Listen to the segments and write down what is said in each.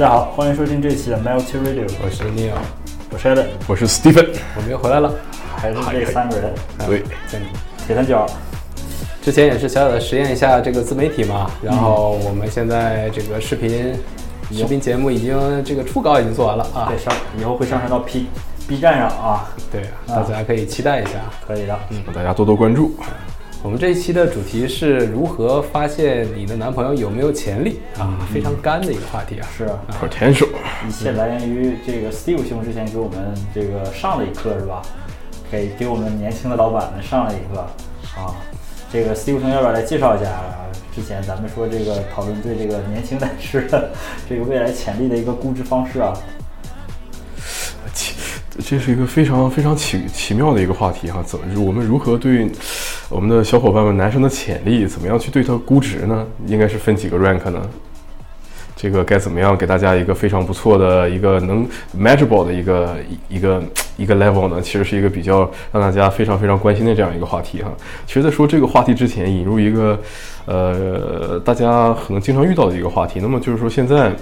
大家好，欢迎收听这期的 Melty Radio，我是 Neil，我是 Ed，我是 Stephen，我们又回来了，还是这三个人，对，铁三角。之前也是小小的实验一下这个自媒体嘛，然后我们现在这个视频视频节目已经这个初稿已经做完了啊，对上以后会上传到 P B 站上啊，对，大家可以期待一下，可以的，嗯，大家多多关注。我们这一期的主题是如何发现你的男朋友有没有潜力啊，非常干的一个话题啊，是 potential，一切来源于这个 Steve 兄之前给我们这个上了一课是吧？给给我们年轻的老板们上了一课啊。这个 Steve 兄要不要来介绍一下？之前咱们说这个讨论对这个年轻男士的这个未来潜力的一个估值方式啊。奇，这是一个非常非常奇奇妙的一个话题哈。怎么我们如何对我们的小伙伴们男生的潜力，怎么样去对他估值呢？应该是分几个 rank 呢？这个该怎么样给大家一个非常不错的一个能 measurable 的一个一个一个 level 呢？其实是一个比较让大家非常非常关心的这样一个话题哈。其实，在说这个话题之前，引入一个呃大家可能经常遇到的一个话题。那么就是说，现在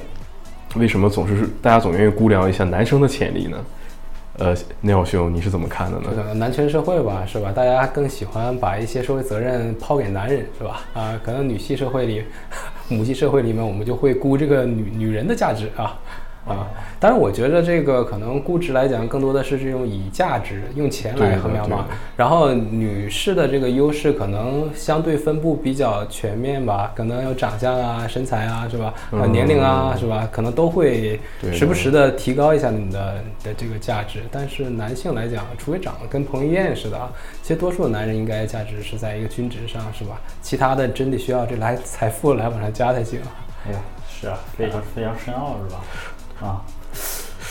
为什么总是大家总愿意估量一下男生的潜力呢？呃，内奥兄，你是怎么看的呢？男权社会吧，是吧？大家更喜欢把一些社会责任抛给男人，是吧？啊，可能女系社会里、母系社会里面，我们就会估这个女女人的价值啊。啊，当然，我觉得这个可能估值来讲，更多的是这种以价值、用钱来衡量嘛。然后女士的这个优势可能相对分布比较全面吧，可能有长相啊、身材啊，是吧？啊，年龄啊，是吧？可能都会时不时的提高一下你的的这个价值。但是男性来讲，除非长得跟彭于晏似的啊，其实多数的男人应该价值是在一个均值上，是吧？其他的真得需要这来财富来往上加才行。哎呀，是啊，非常非常深奥，是吧？啊，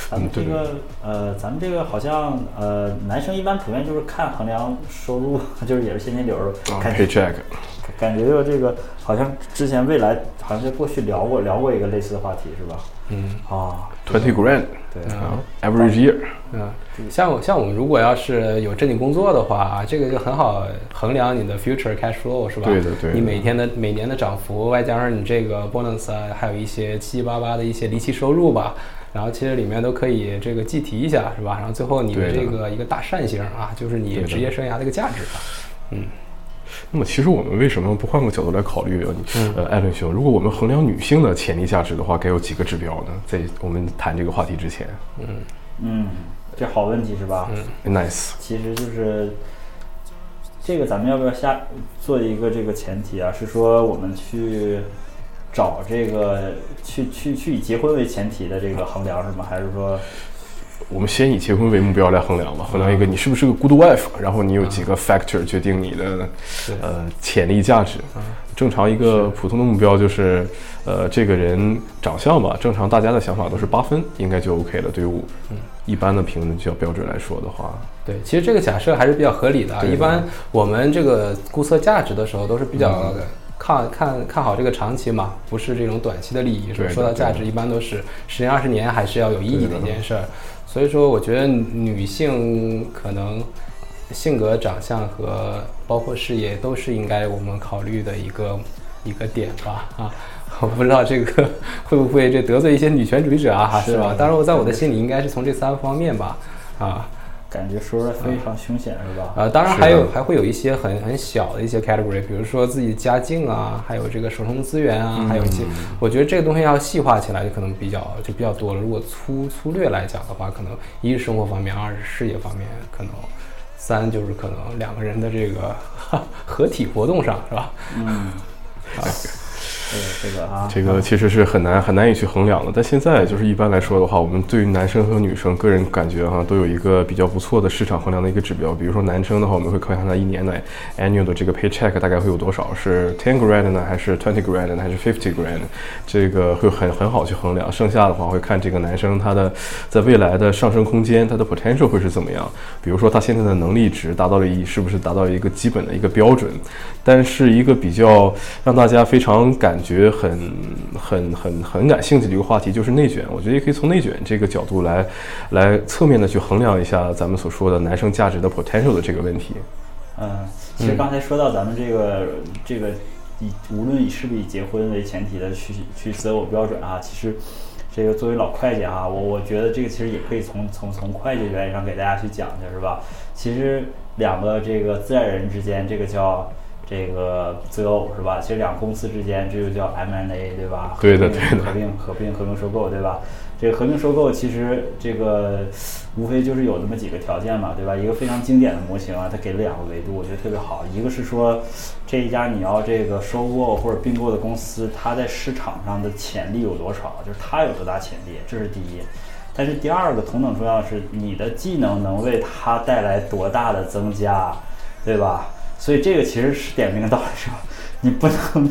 咱们这个呃，咱们这个好像呃，男生一般普遍就是看衡量收入，就是也是现金流，paycheck，感觉就这个好像之前未来好像在过去聊过聊过一个类似的话题，是吧？嗯。啊，twenty grand，对，average year，嗯，像像我们如果要是有正经工作的话，这个就很好衡量你的 future cash flow，是吧？对的对。你每天的每年的涨幅，外加上你这个 bonus 啊，还有一些七七八八的一些离奇收入吧，然后其实里面都可以这个计提一下，是吧？然后最后你的这个一个大扇形啊，就是你职业生涯的一个价值吧，嗯。那么，其实我们为什么不换个角度来考虑？呃，艾伦兄，如果我们衡量女性的潜力价值的话，该有几个指标呢？在我们谈这个话题之前，嗯嗯，这好问题是吧？嗯，nice。其实就是这个，咱们要不要下做一个这个前提啊？是说我们去找这个去去去以结婚为前提的这个衡量是吗？还是说？我们先以结婚为目标来衡量吧，衡量一个你是不是个 good wife，然后你有几个 factor 决定你的呃潜力价值。正常一个普通的目标就是，呃，这个人长相吧，正常大家的想法都是八分，应该就 OK 了。对于一般的评论叫标准来说的话，对，其实这个假设还是比较合理的。一般我们这个估测价值的时候都是比较看看看好这个长期嘛，不是这种短期的利益。说到价值，一般都是十年二十年还是要有意义的一件事儿。所以说，我觉得女性可能性格、长相和包括事业都是应该我们考虑的一个一个点吧。啊，我不知道这个 会不会这得罪一些女权主义者啊？哈，是吧？当然，我在我的心里应该是从这三个方面吧。啊。感觉说的非常凶险，是吧？呃，当然还有还会有一些很很小的一些 category，比如说自己家境啊，还有这个手中资源啊，还有一些，我觉得这个东西要细化起来就可能比较就比较多了。如果粗粗略来讲的话，可能一是生活方面，二是事业方面，可能三就是可能两个人的这个 合体活动上，是吧？嗯。对 这个啊，这个其实是很难很难以去衡量的。但现在就是一般来说的话，我们对于男生和女生个人感觉哈，都有一个比较不错的市场衡量的一个指标。比如说男生的话，我们会看看他一年的 annual 的这个 paycheck 大概会有多少，是 ten grand 呢，还是 twenty grand 呢，还是 fifty grand？这个会很很好去衡量。剩下的话会看这个男生他的在未来的上升空间，他的 potential 会是怎么样。比如说他现在的能力值达到了一，是不是达到一个基本的一个标准？但是一个比较让大家非常感感觉很很很很感兴趣的一个话题就是内卷，我觉得也可以从内卷这个角度来来侧面的去衡量一下咱们所说的男生价值的 potential 的这个问题。嗯，其实刚才说到咱们这个这个以无论以是不是以结婚为前提的去去择偶标准啊，其实这个作为老会计啊，我我觉得这个其实也可以从从从会计原理上给大家去讲一下，是吧？其实两个这个自然人之间，这个叫这个择偶是吧？其实两个公司之间，这就叫 M&A 对吧？对的对的合并合并合并收购对吧？这个合并收购其实这个无非就是有那么几个条件嘛，对吧？一个非常经典的模型啊，它给了两个维度，我觉得特别好。一个是说这一家你要这个收购或者并购的公司，它在市场上的潜力有多少，就是它有多大潜力，这是第一。但是第二个同等重要是，你的技能能为它带来多大的增加，对吧？所以这个其实是点明个道理，是吧？你不能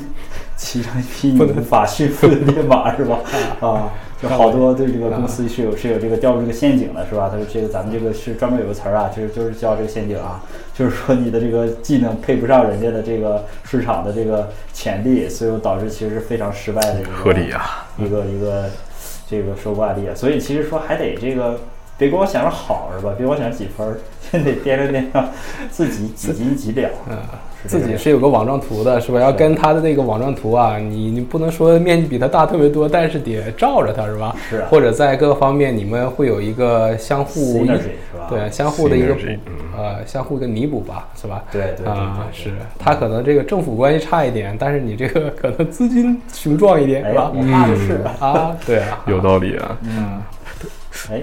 骑上一匹 你无法驯服的烈马，是吧？啊，就好多对这个公司是有是有这个掉入这个陷阱的，是吧？他说这个咱们这个是专门有个词儿啊，就是就是叫这个陷阱啊，就是说你的这个技能配不上人家的这个市场的这个潜力，所以导致其实是非常失败的一个合理啊一个一个这个收购案例，所以其实说还得这个别光想着好是吧？别光想着几分，先 得掂量掂量自己几斤几两，嗯，自己是有个网状图的，是吧？要跟他的那个网状图啊，你你不能说面积比他大特别多，但是得照着他，是吧？是啊或者在各个方面你们会有一个相互是吧对，相互的一个补呃，相互一个弥补吧，是吧？对对对对啊，对是他可能这个政府关系差一点，但是你这个可能资金雄壮一点，哎，是吧？我怕的是，啊，对啊，有道理啊。嗯，哎，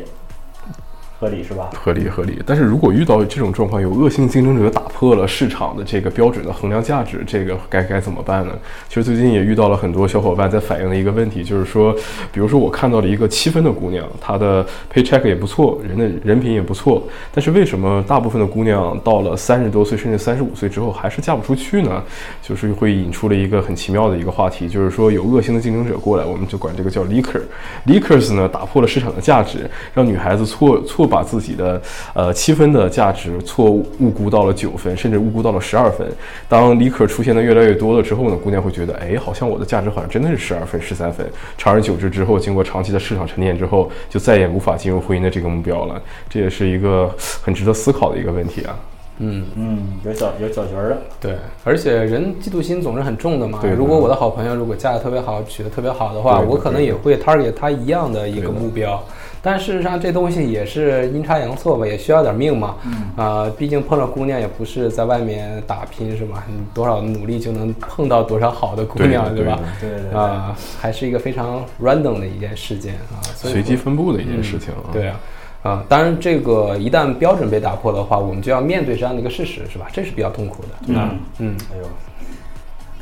合理是吧？合理合理，但是如果遇到这种状况，有恶性竞争者打破了市场的这个标准的衡量价值，这个该该怎么办呢？其实最近也遇到了很多小伙伴在反映的一个问题，就是说，比如说我看到了一个七分的姑娘，她的 paycheck 也不错，人的人品也不错，但是为什么大部分的姑娘到了三十多岁甚至三十五岁之后还是嫁不出去呢？就是会引出了一个很奇妙的一个话题，就是说有恶性的竞争者过来，我们就管这个叫 leaker。leakers 呢打破了市场的价值，让女孩子错错把自己的呃七分的价值错误估到了九分，甚至误估到了十二分。当 leaker 出现的越来越多了之后呢，姑娘会觉得，哎，好像我的价值好像真的是十二分、十三分。长而久之之后，经过长期的市场沉淀之后，就再也无法进入婚姻的这个目标了。这也是一个很值得思考的一个问题啊。嗯。嗯，有小有小角儿的，对，而且人嫉妒心总是很重的嘛。对如果我的好朋友如果嫁的特别好，娶的特别好的话，的我可能也会 target 他一样的一个目标。但事实上，这东西也是阴差阳错吧，也需要点命嘛。嗯啊、毕竟碰上姑娘也不是在外面打拼是吧？你多少努力就能碰到多少好的姑娘，吧对吧？对对对，啊、还是一个非常 random 的一件事件啊，所以随机分布的一件事情啊。对啊，啊，当然这个一旦标准被打破的话，我们就要面对这样的一个事实，是吧？这是比较痛苦的。嗯嗯，哎呦，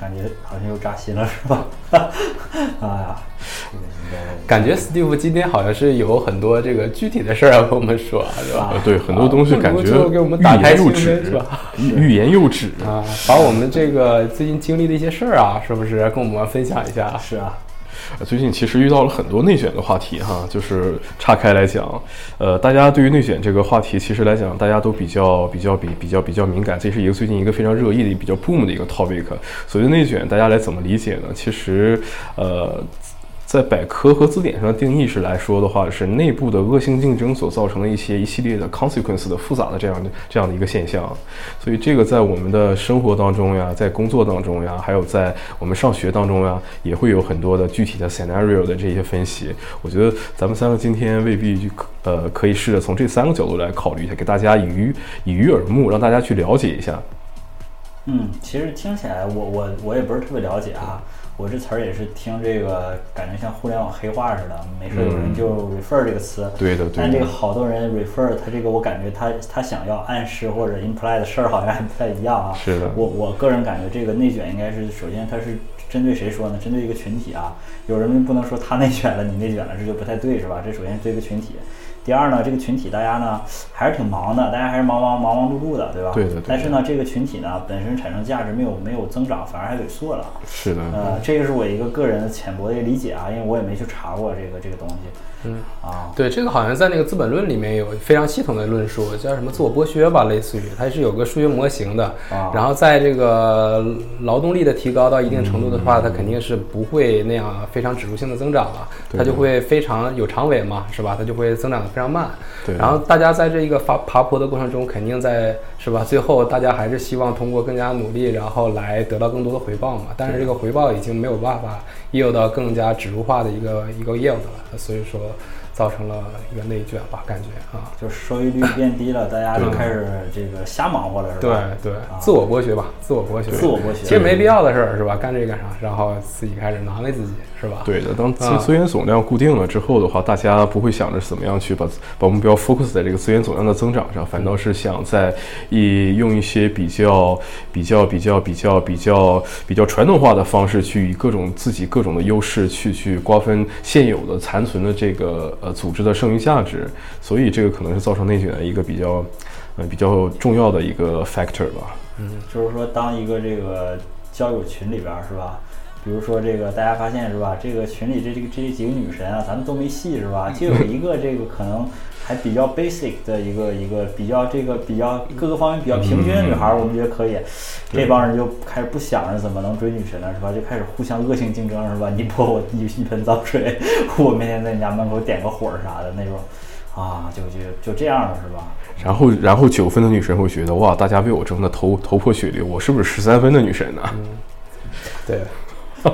感觉好像又扎心了是吧？哎呀，这个应该感觉 Steve 今天好像是有很多这个具体的事儿要跟我们说，是吧？呃，对，很多东西感觉不如就给我们打开欲言又心扉止是吧，欲欲言又止。啊，把我们这个最近经历的一些事儿啊，是不是跟我们分享一下？是啊，呃最近其实遇到了很多内卷的话题哈，就是岔开来讲，呃，大家对于内卷这个话题，其实来讲，大家都比较比较比比较比较敏感，这是一个最近一个非常热议的、比较 boom 的一个 topic。所谓内卷，大家来怎么理解呢？其实，呃。在百科和字典上的定义是来说的话，是内部的恶性竞争所造成的一些一系列的 consequence 的复杂的这样的这样的一个现象。所以这个在我们的生活当中呀，在工作当中呀，还有在我们上学当中呀，也会有很多的具体的 scenario 的这些分析。我觉得咱们三个今天未必就呃可以试着从这三个角度来考虑一下，给大家以鱼以鱼耳目，让大家去了解一下。嗯，其实听起来我我我也不是特别了解啊，我这词儿也是听这个，感觉像互联网黑话似的，没事有人就 refer 这个词，对的，对但这个，好多人 refer 他这个，我感觉他他想要暗示或者 imply 的事儿好像还不太一样啊。是的我我个人感觉这个内卷应该是首先它是针对谁说呢？针对一个群体啊。有人不能说他内卷了，你内卷了，这就不太对是吧？这首先是对一个群体。第二呢，这个群体大家呢还是挺忙的，大家还是忙忙忙忙碌碌的，对吧？对的对但是呢，这个群体呢本身产生价值没有没有增长，反而还萎缩了。是的，呃，这个是我一个个人的浅薄的一个理解啊，因为我也没去查过这个这个东西。嗯啊，对，这个好像在那个《资本论》里面有非常系统的论述，叫什么自我剥削吧，类似于它是有个数学模型的。啊然后在这个劳动力的提高到一定程度的话，它肯定是不会那样非常指数性的增长了，它就会非常有长尾嘛，是吧？它就会增长的非常慢。对然后大家在这一个爬爬坡的过程中，肯定在是吧？最后大家还是希望通过更加努力，然后来得到更多的回报嘛。但是这个回报已经没有办法 yield 到更加指数化的一个一个 yield 了，所以说造成了一个内卷吧，感觉啊。就是收益率变低了，大家就开始这个瞎忙活了，是吧？对对，自我剥削吧，自我剥削，自我剥削其实没必要的事儿是吧？干这干啥？然后自己开始难为自己是吧？对的，当资源总量固定了之后的话，大家不会想着怎么样去把把目标 focus 在这个资源总量的增长上，反倒是想在以用一些比较比较比较比较比较比较传统化的方式，去以各种自己各种的优势去去瓜分现有的残存的这个呃组织的剩余价值，所以这个可能是造成内卷的一个比较呃比较重要的一个 factor 吧。嗯就是说，当一个这个交友群里边是吧？比如说这个大家发现是吧？这个群里这这个这几个女神啊，咱们都没戏是吧？就有一个这个可能还比较 basic 的一个一个比较这个比较各个方面比较平均的女孩儿，我们觉得可以。这帮人就开始不想着怎么能追女神了是吧？就开始互相恶性竞争是吧？你泼我一一盆脏水，我明天在你家门口点个火啥的那种，啊，就就就这样了是吧？然后，然后九分的女神会觉得哇，大家为我争的头头破血流，我是不是十三分的女神呢？对。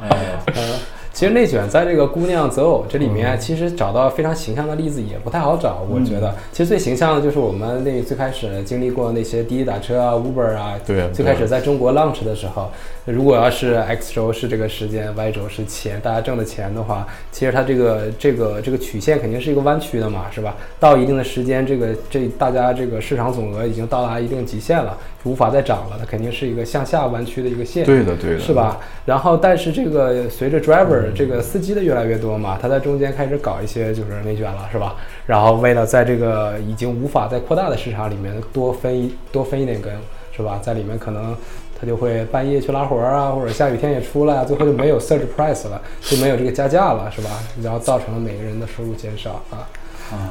哎，其实内卷在这个姑娘择偶这里面，嗯其实找到非常形象的例子也不太好找。我觉得，其实最形象的就是我们那最开始经历过那些滴滴打车啊、Uber 啊，对啊最开始在中国 launch 的时候，如果要是 X 轴是这个时间，Y 轴是钱，大家挣的钱的话，其实它这个这个这个曲线肯定是一个弯曲的嘛，是吧？到一定的时间，这个这大家这个市场总额已经到达一定极限了，无法再涨了，它肯定是一个向下弯曲的一个线。对的，对的，是？吧？然后，但是这个随着 driver 这个司机的越来越多嘛，他在中间开始搞一些就是内卷了，是吧？然后为了在这个已经无法再扩大的市场里面多分一多分一点羹，是吧？在里面可能他就会半夜去拉活儿啊，或者下雨天也出来啊，最后就没有 surge price 了，就没有这个加价了，是吧？然后造成了每个人的收入减少啊。啊，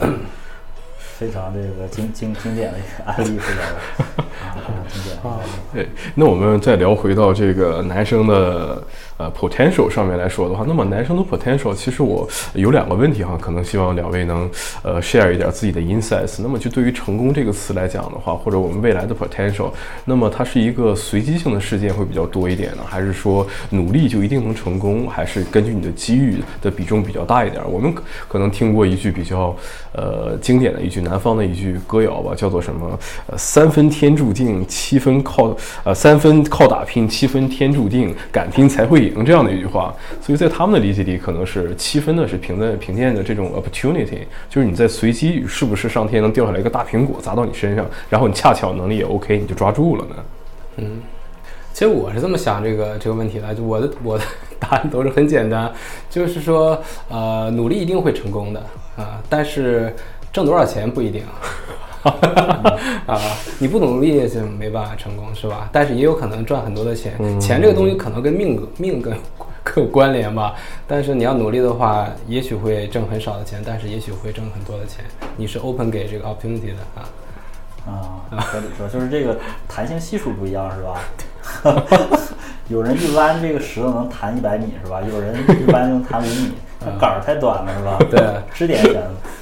非常这个经经经典的一个案例是吧？啊，非常经典的一个案例。对，那我们再聊回到这个男生的呃 potential 上面来说的话，那么男生的 potential，其实我有两个问题哈，可能希望两位能呃 share 一点自己的 insights。那么就对于成功这个词来讲的话，或者我们未来的 potential，那么它是一个随机性的事件会比较多一点呢，还是说努力就一定能成功，还是根据你的机遇的比重比较大一点？我们可能听过一句比较呃经典的一句南方的一句歌谣吧，叫做什么？呃，三分天注定，七分靠呃三分靠打拼，七分天注定，敢拼才会赢这样的一句话。所以在他们的理解里，可能是七分呢是凭在凭借着这种 opportunity，就是你在随机是不是上天能掉下来一个大苹果砸到你身上，然后你恰巧能力也 OK，你就抓住了呢？嗯其实我是这么想这个这个问题的，就我的我的答案都是很简单，就是说，呃，努力一定会成功的啊、但是挣多少钱不一定。啊，你不努力就没办法成功，是吧？但是也有可能赚很多的钱，钱这个东西可能跟命命更更 有关联吧。但是你要努力的话，也许会挣很少的钱，但是也许会挣很多的钱。你是 open 给这个 opportunity 的啊。啊，合理说就是这个弹性系数不一样是吧？有人一弯这个石头能弹一百米是吧？有人一弯就能弹五米，那杆儿太短了是吧？对 支点选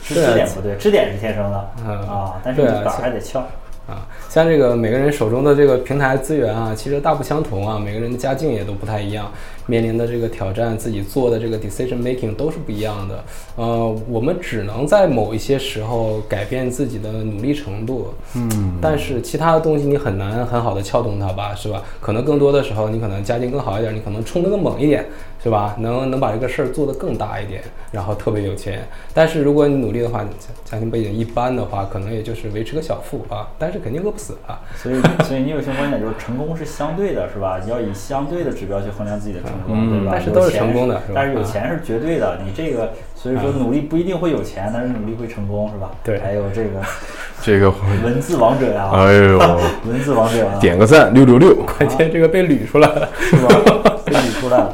支对支点不对，支点是天生的嗯啊，但是杆儿还得翘。啊，像这个每个人手中的这个平台资源啊，其实大不相同啊，每个人的家境也都不太一样，面临的这个挑战，自己做的这个 decision making 都是不一样的。呃，我们只能在某一些时候改变自己的努力程度，嗯，但是其他的东西你很难很好的撬动它吧，是吧？可能更多的时候，你可能家境更好一点，你可能冲得更猛一点，是吧？能能把这个事儿做得更大一点，然后特别有钱。但是如果你努力的话，家家庭背景一般的话，可能也就是维持个小富啊，但是肯定饿不死啊。所以，所以你有些观点就是成功是相对的，是吧？你要以相对的指标去衡量自己的成功，嗯对吧？但是都是成功的是吧但是有啊钱是绝对的，你这个，所以说努力不一定会有钱，但是努力会成功，是吧？对还有这个 这个，文字王者呀，哎呦，文字王者啊，点个赞，六六六。关键这个被捋出来了。是吧？被捋出来了。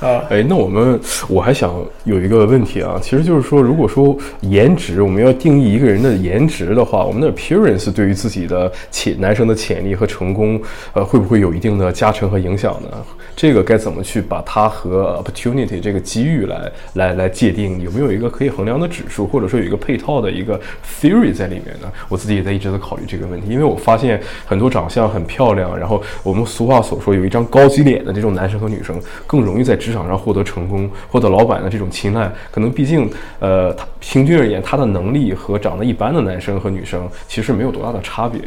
啊，哎，那我们我还想有一个问题啊，其实就是说，如果说颜值，我们要定义一个人的颜值的话，我们的 appearance 对于自己的潜男生的潜力和成功，呃，会不会有一定的加成和影响呢？这个该怎么去把它和 opportunity 这个机遇来来来界定？有没有一个可以衡量的指数，或者说有一个配套的一个 theory 在里面呢？我自己也在一直在考虑这个问题，因为我发现很多长相很漂亮，然后我们俗话所说有一张高级脸的这种男生和女生，更容易在职场上获得成功，获得老板的这种青睐。可能毕竟，呃，他平均而言，他的能力和长得一般的男生和女生其实没有多大的差别。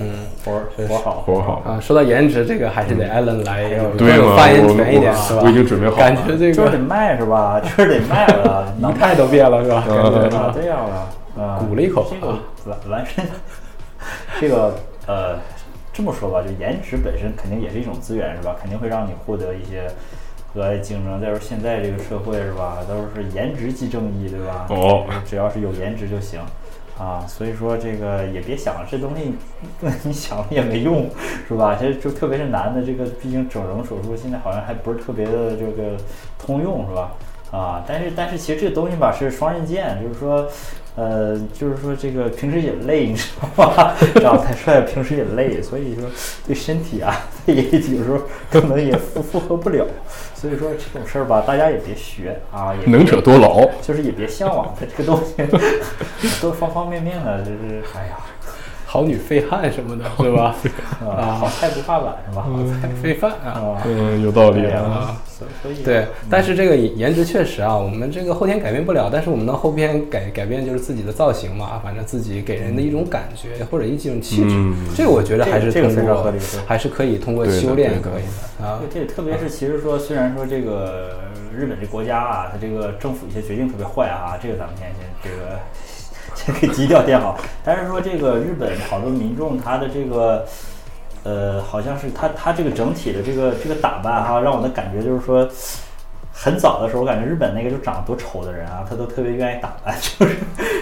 嗯活儿活儿好，活儿好啊，说到颜值，这个还是得艾伦来有发言我权一点，是吧？我已经准备好了感觉这就是得卖是吧？就是得卖了，仪态都变了，是吧？嗯感觉啊啊，这样了，啊，鼓了一口这个啊完完身，这个呃，这么说吧，就颜值本身肯定也是一种资源，是吧？肯定会让你获得一些和爱竞争。再说现在这个社会是吧，都是颜值即正义，对吧？哦只要是有颜值就行。啊，所以说这个也别想这东西，你想了也没用，是吧？这就特别是男的，这个毕竟整容手术现在好像还不是特别的这个通用，是吧？啊，但是但是其实这个东西吧是双刃剑，就是说，呃，就是说这个平时也累，你知道吗？长得太帅，平时也累，所以说对身体啊 也有时候可能也负负荷不了，所以说这种事儿吧，大家也别学啊，也能者多劳。就是也别向往它这个东西，都方方面面的，就是哎呀，好女废汉什么的，对吧？啊，好菜不怕晚是吧？好菜废饭啊。啊，嗯，有道理啊。所所以对，但是这个颜值确实啊，我们这个后天改变不了，但是我们能后天改改变就是自己的造型嘛，反正自己给人的一种感觉或者一种气质，嗯这个我觉得还是非常合理对还是可以通过修炼可以的啊。这特别是其实说，虽然说这个日本这国家啊，它这个政府一些决定特别坏啊，这个咱们先先这个先给基调垫好。但是说这个日本好多民众他的这个呃，好像是他他这个整体的这个这个打扮哈、让我的感觉就是说。很早的时候，我感觉日本那个就长得多丑的人啊，他都特别愿意打扮，就是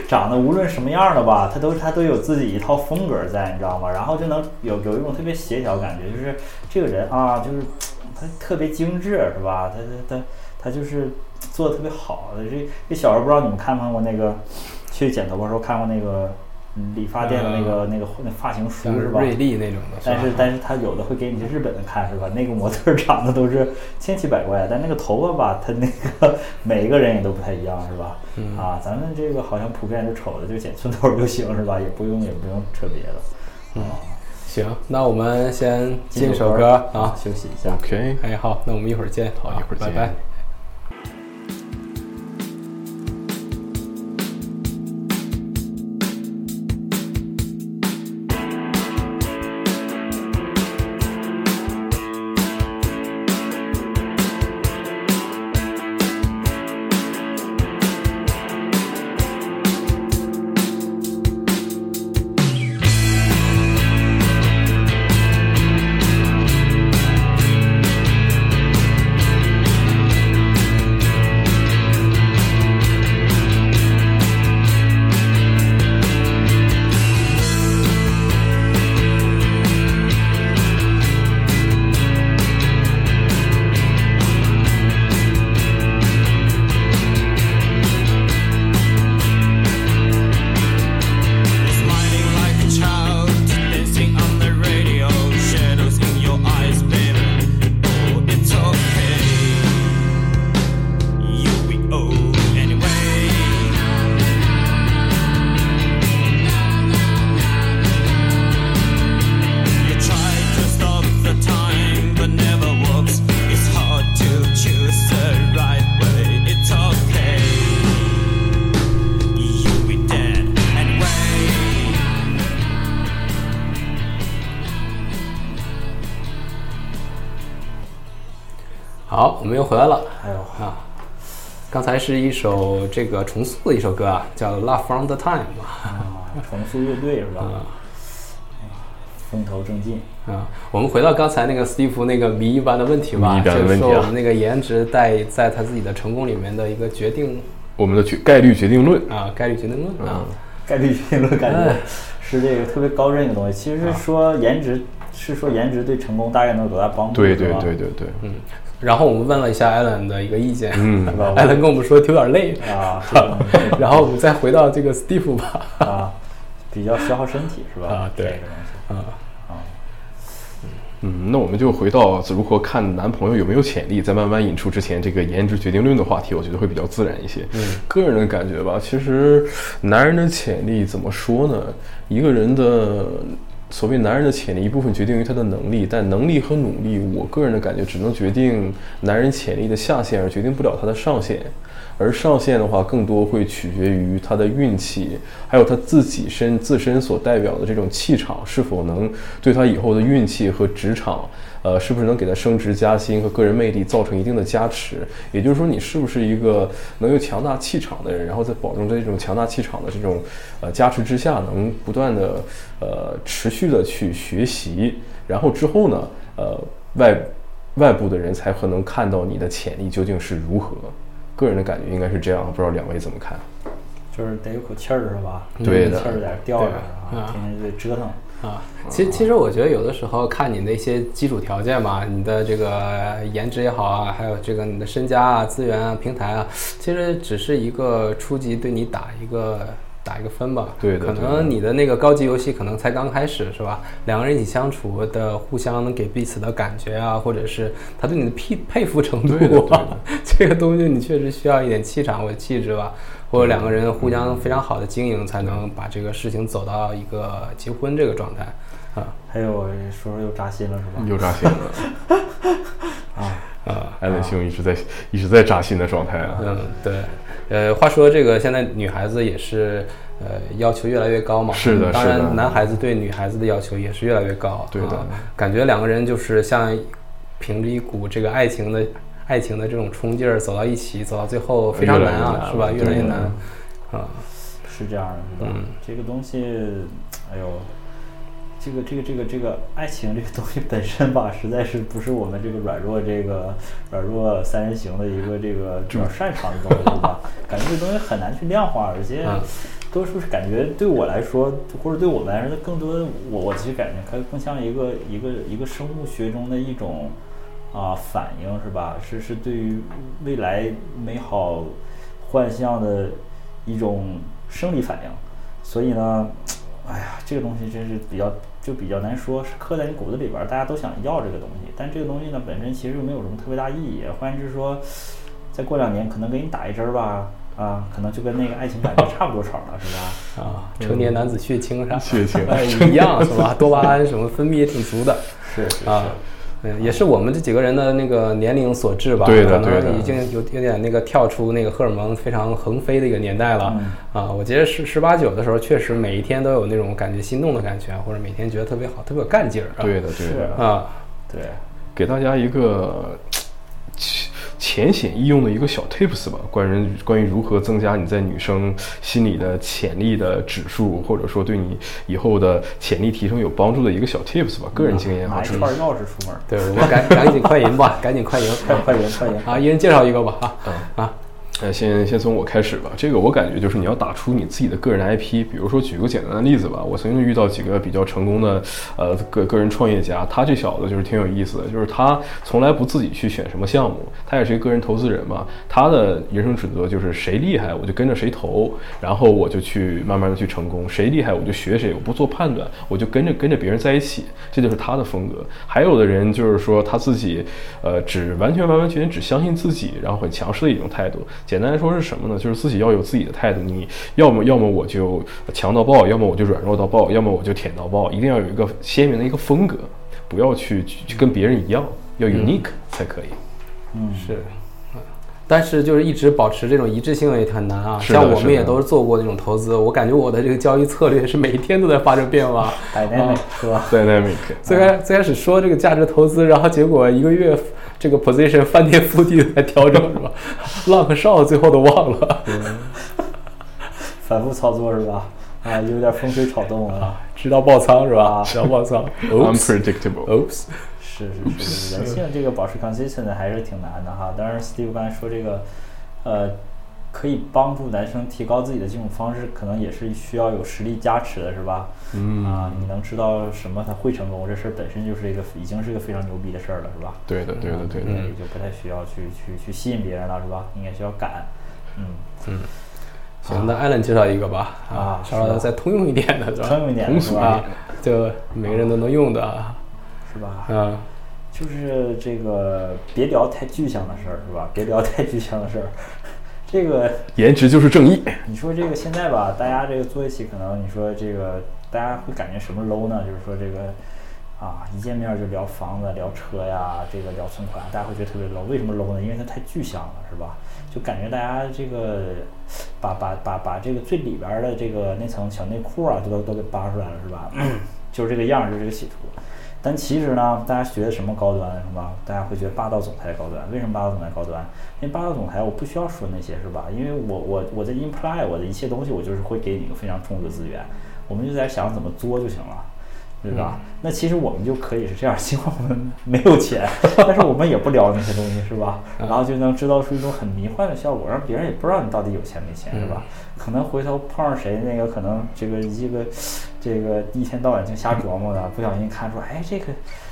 长得无论什么样的吧，他都他都有自己一套风格在，你知道吗？然后就能有有一种特别协调感觉，就是这个人啊，就是他特别精致，是吧？他他他他就是做的特别好。这这小时候不知道你们看没看过那个去剪头发时候看过那个嗯理发店的那个、那个那发型书是吧？瑞丽那种的，但是但是他有的会给你日本的看是吧？那个模特儿长得都是千奇百怪，但那个头发吧，他那个每一个人也都不太一样是吧？嗯啊，咱们这个好像普遍就瞅的就剪寸头就行是吧？也不用也不用扯别的。嗯行，那我们先进首歌歌啊。休息一下。OK，哎，好，那我们一会儿见。好一会儿见拜拜。们又回来了哎呦，啊。刚才是一首这个重塑的一首歌啊，叫《Love from the Time》啊，重塑乐队是吧？啊风头正劲。啊。我们回到刚才那个斯蒂夫那个谜一般的问题吧，就是说我们那个颜值在在他自己的成功里面的一个决定我们的决概率决定论。啊，概率决定论啊。概率决定论感觉哎是这个特别高深一个东西。其实说颜值是说颜值对成功大概能有多大帮助？对对对对对对，然后我们问了一下艾伦的一个意见，嗯？艾伦跟我们说有点累，啊，然后我们再回到这个 Steve 吧，啊，比较消耗身体是吧？啊对啊，嗯，那我们就回到如何看男朋友有没有潜力，再慢慢引出之前这个颜值决定论的话题，我觉得会比较自然一些。嗯，个人的感觉吧，其实男人的潜力怎么说呢？一个人的所谓男人的潜力，一部分决定于他的能力，但能力和努力，我个人的感觉只能决定男人潜力的下限，而决定不了他的上限。而上限的话，更多会取决于他的运气，还有他自己身自身所代表的这种气场是否能对他以后的运气和职场，呃，是不是能给他升职加薪和个人魅力造成一定的加持。也就是说，你是不是一个能有强大气场的人，然后在保证这种强大气场的这种呃加持之下，能不断的呃持续的去学习，然后之后呢，呃外外部的人才可能看到你的潜力究竟是如何。个人的感觉应该是这样，不知道两位怎么看？就是得有口气儿是吧？对的气儿在这吊着啊，啊天天就得折腾。啊，其实其实我觉得有的时候看你的一些基础条件嘛，你的这个颜值也好啊，还有这个你的身家啊、资源啊、平台啊，其实只是一个初级对你打一个打一个分吧。可对的对的能你的那个高级游戏可能才刚开始是吧？两个人一起相处的，互相能给彼此的感觉啊，或者是他对你的佩佩服程度对的对啊，这个东西你确实需要一点气场或者气质吧。或者两个人互相非常好的经营，才能把这个事情走到一个结婚这个状态啊还有说说又扎心了是吧？又扎心了，啊，啊！艾伦兄一直在一直在扎心的状态啊。嗯，对。呃，话说这个现在女孩子也是呃要求越来越高嘛，是的当是的然男孩子对女孩子的要求也是越来越高。对的啊感觉两个人就是像凭着一股这个爱情的爱情的这种冲劲儿走到一起，走到最后非常难啊，难是吧？越来越难啊。是这样的，是吧？嗯这个东西，哎呦，这个这个这个这个爱情这个东西本身吧，实在是不是我们这个软弱这个软弱三人行的一个这个比较擅长的东西吧？感觉这东西很难去量化，而且嗯多数是感觉对我来说，或者对我们来说，更多的我我其实感觉它更像一个一个一个生物学中的一种啊反应是吧？是是对于未来美好幻象的一种生理反应。所以呢，哎呀，这个东西真是比较就比较难说，是刻在你骨子里边儿，大家都想要这个东西，但这个东西呢本身其实又没有什么特别大意义。换言之说，再过两年可能给你打一针儿吧，啊，可能就跟那个爱情感觉差不多少了，是吧？啊，成年男子血清啥，血清 哎一样是吧？多巴胺什么分泌也挺足的是是啊。嗯，也是我们这几个人的那个年龄所致吧，对的可能已经有有点那个跳出那个荷尔蒙非常横飞的一个年代了、嗯啊。我觉得十十八九的时候，确实每一天都有那种感觉心动的感觉，或者每天觉得特别好，特别有干劲儿啊。对的，对的是，啊，对，给大家一个 浅浅显易用的一个小 tips 吧，关于关于如何增加你在女生心里的潜力的指数，或者说对你以后的潜力提升有帮助的一个小 tips 吧，个人经验啊拿。一串钥匙出门，对，我们 赶赶紧快赢吧，赶紧快赢 快快赢快赢啊！一人介绍一个吧啊啊！呃，先先从我开始吧。这个我感觉就是你要打出你自己的个人 IP。比如说，举个简单的例子吧，我曾经遇到几个比较成功的呃个个人创业家，他这小子就是挺有意思的，就是他从来不自己去选什么项目，他也是一个个人投资人嘛。他的人生准则就是谁厉害我就跟着谁投，然后我就去慢慢的去成功。谁厉害我就学谁，我不做判断，我就跟着跟着别人在一起，这就是他的风格。还有的人就是说他自己呃只完全完完全全只相信自己，然后很强势的一种态度。简单来说是什么呢？就是自己要有自己的态度。你要么要么我就强到爆，要么我就软弱到爆，要么我就舔到爆，一定要有一个鲜明的一个风格，不要去去去跟别人一样，要 unique 才可以。嗯，是。嗯但是就是一直保持这种一致性也很难啊。像我们也都是做过这种投资，我感觉我的这个交易策略是每一天都在发生变化。dynamic 是吧？Dynamic，最开最开始说这个价值投资，然后结果一个月这个 position 翻天覆地的在调整是吧？浪和少最后都忘了，反复操作是吧？啊，有点风吹草动啊。直到爆仓是吧啊？直到爆仓。Oops unpredictable。Oops，是是是，人性这个保持 consistent 还是挺难的哈。当然，Steve 刚才说这个，呃可以帮助男生提高自己的这种方式，可能也是需要有实力加持的，是吧？嗯啊，你能知道什么他会成功，这事儿本身就是一个已经是一个非常牛逼的事儿了，是吧？对的，对的，对的。也就不太需要去去去吸引别人了，是吧？应该需要敢，嗯嗯，行，那艾伦介绍一个吧，啊稍微再通用一点的，是吧？通用一点的是吧？就每个人都能用的啊，是吧？嗯，就是这个别聊太具象的事儿，是吧？别聊太具象的事儿。这个颜值就是正义。你说这个现在吧，大家这个坐一起，可能你说这个大家会感觉什么 low 呢？就是说这个啊，一见面就聊房子、聊车呀，这个聊存款，大家会觉得特别 low。为什么 low 呢？因为它太具象了，是吧？就感觉大家这个把把把把这个最里边儿的这个那层小内裤啊，都都都给扒出来了，是吧？就是这个样儿，就是这个企图。但其实呢，大家学的什么高端是吧？大家会觉得霸道总裁高端。为什么霸道总裁高端？因为霸道总裁我不需要说那些是吧？因为我我我在 imply 我的一切东西，我就是会给你一个非常充足的资源，我们就在想怎么作就行了。对吧？那其实我们就可以是这样，尽管我们没有钱，但是我们也不聊那些东西，是吧？然后就能制造出一种很迷幻的效果，让别人也不知道你到底有钱没钱，是吧？可能回头碰上谁，那个可能这个一个这个一天到晚就瞎琢磨的，不小心看出，哎，这个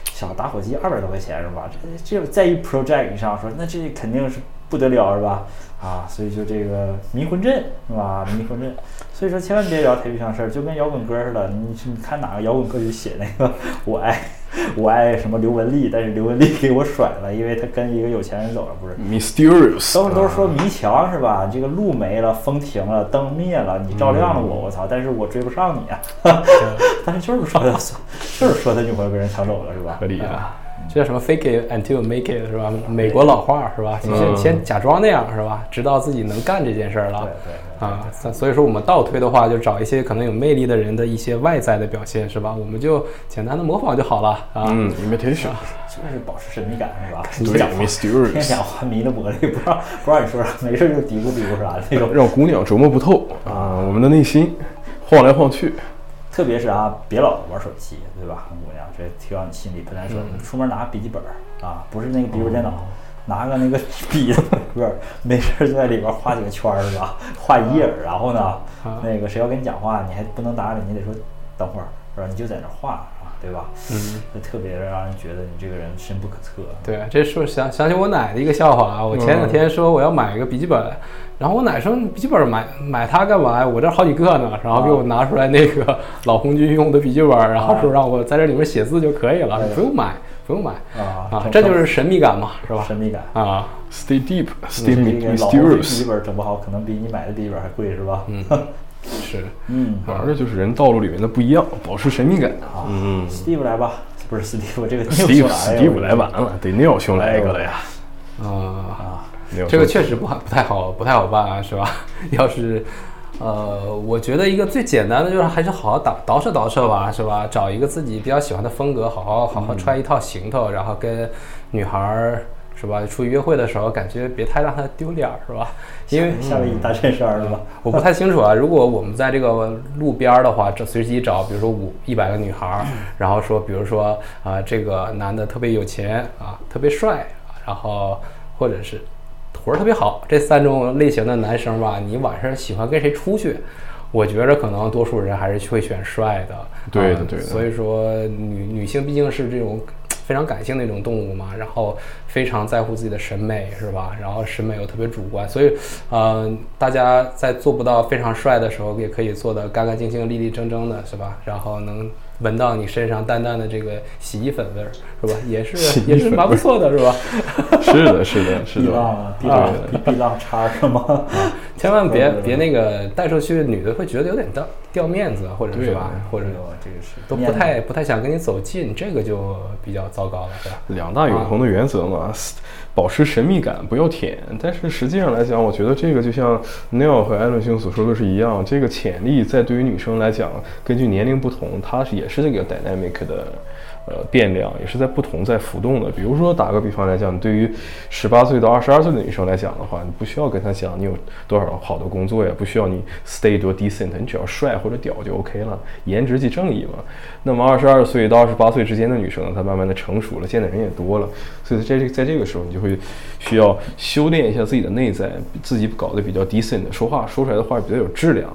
小打火机二百多块钱是吧？这这在一 project 上说，那这肯定是不得了是吧？啊，所以就这个迷魂阵是吧？迷魂阵，所以说千万别聊太具象事儿，就跟摇滚歌似的，你你看哪个摇滚歌曲写那个我爱我爱什么刘文丽，但是刘文丽给我甩了，因为他跟一个有钱人走了，不是？Mysterious，都是都是说迷墙是吧？这个路没了，风停了，灯灭了，你照亮了我，我操！但是我追不上你啊！但是就是说他，就是说他女朋友被人抢走了是吧合？理的。这叫什么 fake it until make it 是吧？美国老话是吧？先嗯先假装那样是吧？直到自己能干这件事儿了。对对对啊，所所以说我们倒推的话，就找一些可能有魅力的人的一些外在的表现是吧？我们就简单的模仿就好了啊。嗯，imitation，就是保持神秘感是吧？对讲话天，mysterious，讲话迷的脖子，不知道不知道你说啥，没事就嘀咕嘀咕啥的那种。让姑娘琢磨不透啊，我们的内心晃来晃去。特别是啊，别老玩手机，对吧？姑娘，这提高你心理不难受。你出门拿笔记本儿啊，不是那个笔记本电脑，拿个那个笔的笔记本，没事儿就在里边画几个圈儿，是吧？画一页儿，然后呢，那个谁要跟你讲话，你还不能搭理，你得说等会儿，是吧？你就在那儿画啊，对吧？嗯，就特别让人觉得你这个人深不可测。对，这说想想起我奶的一个笑话啊。我前两天说我要买一个笔记本，然后我奶说你笔记本买买它干嘛呀？我这好几个呢。然后给我拿出来那个 老红军用的笔记本，然后说让我在这里面写字就可以了，不用买，不用买啊啊，这就是神秘感嘛，是吧？神秘感。啊，Stay deep, 你 stay 这个老红军笔记。本整不好，可能比你买的笔记本还贵，是吧？嗯 是。嗯，玩的就是人道路里面的不一样，保持神秘感。啊嗯，Steve 来吧，不是 Steve，这个，Steve 来 Steve 来晚了，得尿兄来一个了呀。啊，啊，这个确实不好，不太好，不太好办啊，是吧？要是，呃，我觉得一个最简单的就是还是好好捯捯饬捯饬吧，是吧？找一个自己比较喜欢的风格，好好好好穿一套行头，然后跟女孩儿是吧？出去约会的时候，感觉别太让他丢脸儿，是吧？因为夏威夷大衬衫是吧？我不太清楚啊。如果我们在这个路边儿的话，这随机找，比如说五一百个女孩儿，然后说，比如说啊、这个男的特别有钱啊，特别帅啊，然后或者是活儿特别好，这三种类型的男生吧，你晚上喜欢跟谁出去？我觉着可能多数人还是会选帅的，啊对的对的所以说女女性毕竟是这种非常感性的一种动物嘛，然后非常在乎自己的审美，是吧？然后审美又特别主观，所以，呃，大家在做不到非常帅的时候，也可以做的干干净净、立立正正的，是吧？然后能闻到你身上淡淡的这个洗衣粉味儿，是吧？也是也是蛮不错的，是吧？是的，是的，是碧的。浪啊，碧浪碧碧浪叉是吗？千万别别那个带出去，女的会觉得有点掉掉面子，或者是吧，或者这个是都不太不太想跟你走近，这个就比较糟糕了，是吧？两大永恒的原则嘛，保持神秘感，不要舔。但是实际上来讲，我觉得这个就像 Neil 和艾伦兄所说的是一样，这个潜力在对于女生来讲，根据年龄不同，它是也是这个 dynamic 的。呃，变量也是在不同在浮动的。比如说，打个比方来讲，对于十八岁到二十二岁的女生来讲的话，你不需要跟她讲你有多少好的工作呀，不需要你 stay 多 decent，你只要帅或者屌就 OK 了，颜值即正义嘛。那么二十二岁到二十八岁之间的女生呢，她慢慢的成熟了，见的人也多了，所以在这在这个时候，你就会需要修炼一下自己的内在，自己搞得比较 decent，说话说出来的话比较有质量。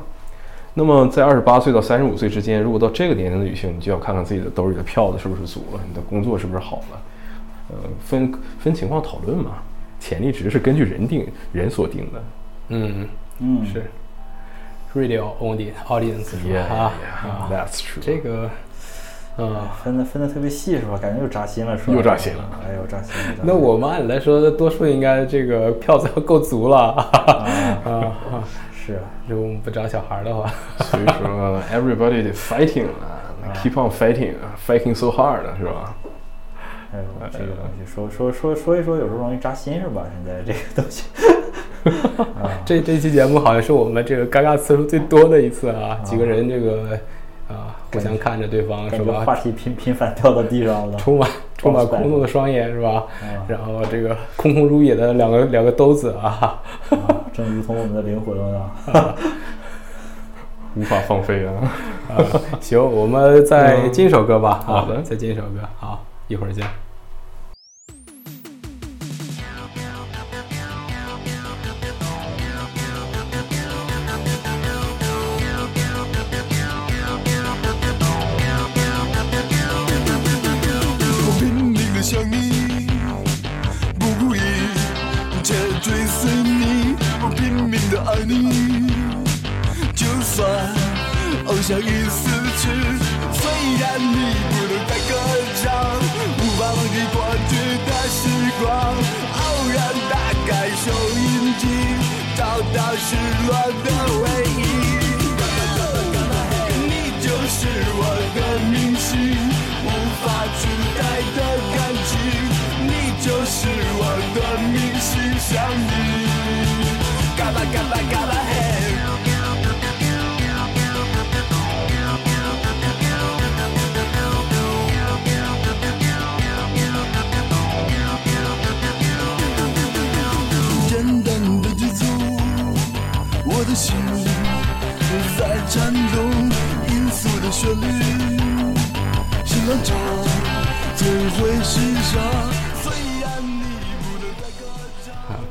那么在二十八岁到三十五岁之间，如果到这个年龄的女性，你就要看看自己的兜里的票子是不是足了，你的工作是不是好了，呃，分分情况讨论嘛。潜力值是根据人定人所定的。嗯，嗯，是 radio only audience 是吧 Yeah, 啊 yeah, 啊，that's true. 这个，嗯。分的分的特别细是吧？感觉又扎心了是吧？又扎心了哎呦，扎心了。扎心了那我们按理来说，多数应该这个票子要够足了啊啊！是啊，如果我们不找小孩儿的话，所以说，everybody 得 fighting 啊，keep on fighting 啊，fighting so hard 是吧？哎呦，这个东西说说说说一说，有时候容易扎心是吧？现在这个东西，这这期节目好像是我们这个尴尬次数最多的一次啊！几个人这个啊，互相看着对方是吧话？题频频繁掉到地上了。充满充满空洞的双眼是吧啊？然后这个空空如也的两个两个兜子啊，啊，正如同我们的灵魂啊。无法放飞啊！啊，行，我们再进一首歌吧。好的啊再进一首歌。好，一会儿见。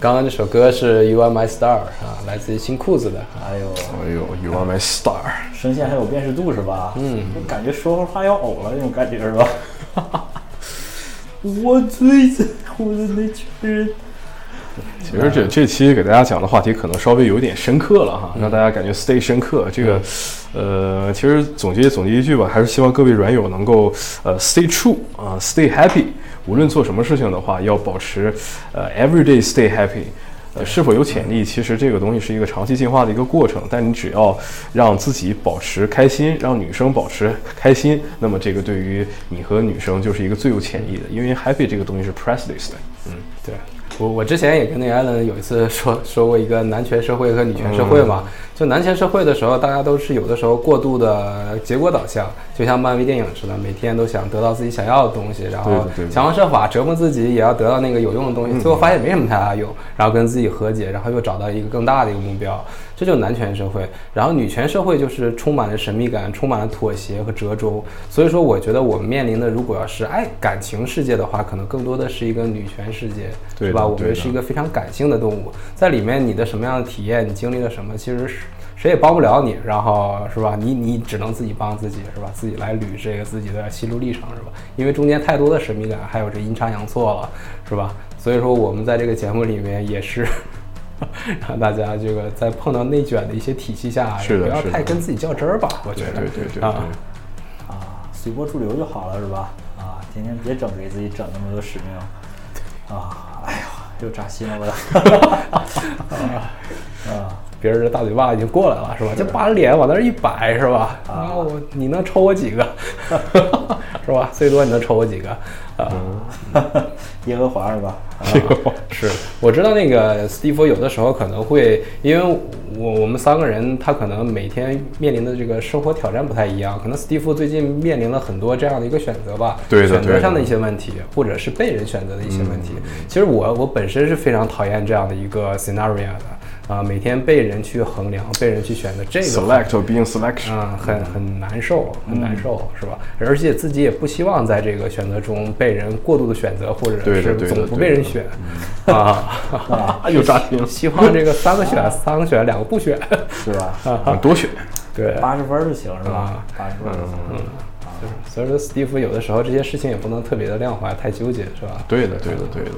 刚刚这首歌是 You Are My Star 啊，来自于新裤子的。哎呦，哎呦，You are my star。声线还有辨识度是吧？嗯，我感觉说话要呕了那种感觉是吧？我最在乎的那群人。其实这这期给大家讲的话题可能稍微有点深刻了哈，让大家感觉 stay 深刻。这个，呃，其实总结总结一句吧，还是希望各位软友能够呃 stay true 啊，stay happy。无论做什么事情的话，要保持呃 everyday stay happy。呃，是否有潜力？其实这个东西是一个长期进化的一个过程，但你只要让自己保持开心，让女生保持开心，那么这个对于你和女生就是一个最有潜力的，因为 happy 这个东西是 priceless 的。嗯，对我，我之前也跟那个艾伦有一次说说过一个男权社会和女权社会嘛。就男权社会的时候，大家都是有的时候过度的结果导向，就像漫威电影似的，每天都想得到自己想要的东西，然后想方设法折磨自己，也要得到那个有用的东西，最后发现没什么太大用，然后跟自己和解，然后又找到一个更大的一个目标，这就是男权社会。然后女权社会就是充满了神秘感，充满了妥协和折中。所以说，我觉得我们面临的，如果要是爱感情世界的话，可能更多的是一个女权世界，是吧？我们是一个非常感性的动物，在里面你的什么样的体验，你经历了什么，其实是谁也帮不了你，然后是吧？你你只能自己帮自己，是吧？自己来捋这个自己的心路历程，是吧？因为中间太多的神秘感，还有这阴差阳错了，是吧？所以说我们在这个节目里面也是。让大家这个在碰到内卷的一些体系下，不要太跟自己较真儿吧。我觉得，对对对对啊，啊，随波逐流就好了，是吧？啊，天天别整给自己整那么多使命啊！哎呦，又扎心了我。啊，别人的大嘴巴已经过来了，是吧？就把脸往那儿一摆，是吧？啊，我你能抽我几个，是吧？最多你能抽我几个啊？耶和华是吧？啊 是，我知道那个斯蒂夫有的时候可能会，因为我我们三个人他可能每天面临的这个生活挑战不太一样，可能斯蒂夫最近面临了很多这样的一个选择吧，选择上的一些问题，或者是被人选择的一些问题。其实我我本身是非常讨厌这样的一个 scenario 的。啊、每天被人去衡量，被人去选择这个 select or being selection，啊、很很难受，很难受，是吧？而且自己也不希望在这个选择中被人过度的选择，或者是总不被人选啊。又扎心了，希望这个三个选，三个选，两个不选，是吧？啊多选。对。八十分儿就行是吧啊？八十分儿就行。嗯，所以说，史蒂夫有的时候这些事情也不能特别的量化，太纠结，是吧？对的，对的，对的。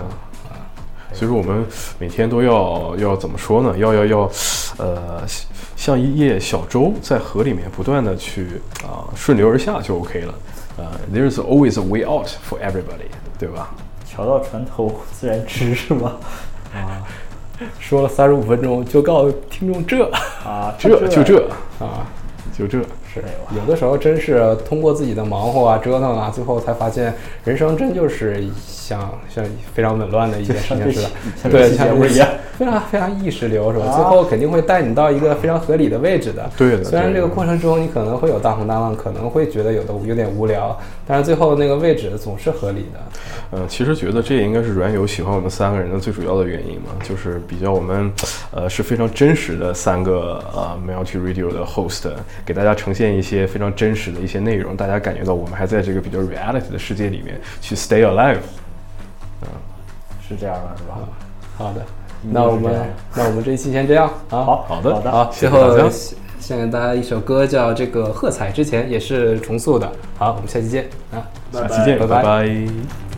所以说我们每天都要要怎么说呢？要要要，呃，像一叶小舟在河里面不断的去啊、顺流而下就 OK 了。呃，There's always a way out for everybody，对吧？桥到船头自然直是吗？啊说了三十五分钟，就告诉听众这啊，这就这啊，就这，是有的时候真是通过自己的忙活啊、折腾啊，最后才发现人生真就是像像非常紊乱的一件事情似的。对，像这期像节目一样，非常非常意识流是吧？啊最后肯定会带你到一个非常合理的位置的。对的虽然这个过程中你可能会有大风大浪，可能会觉得有的有点无聊，但是最后那个位置总是合理的。嗯，其实觉得这也应该是软友喜欢我们三个人的最主要的原因嘛，就是比较我们，呃，是非常真实的三个呃 Multi Radio 的 host，给大家呈现一些非常真实的一些内容，大家感觉到我们还在这个比较 reality 的世界里面去 stay alive。嗯是这样的，是吧？好的，嗯那我们那我们这一期先这样啊。好好的好的，好，谢最后献给大家一首歌，叫这个《喝彩之前》，也是重塑的。好，我们下期见啊，下期见，拜拜拜拜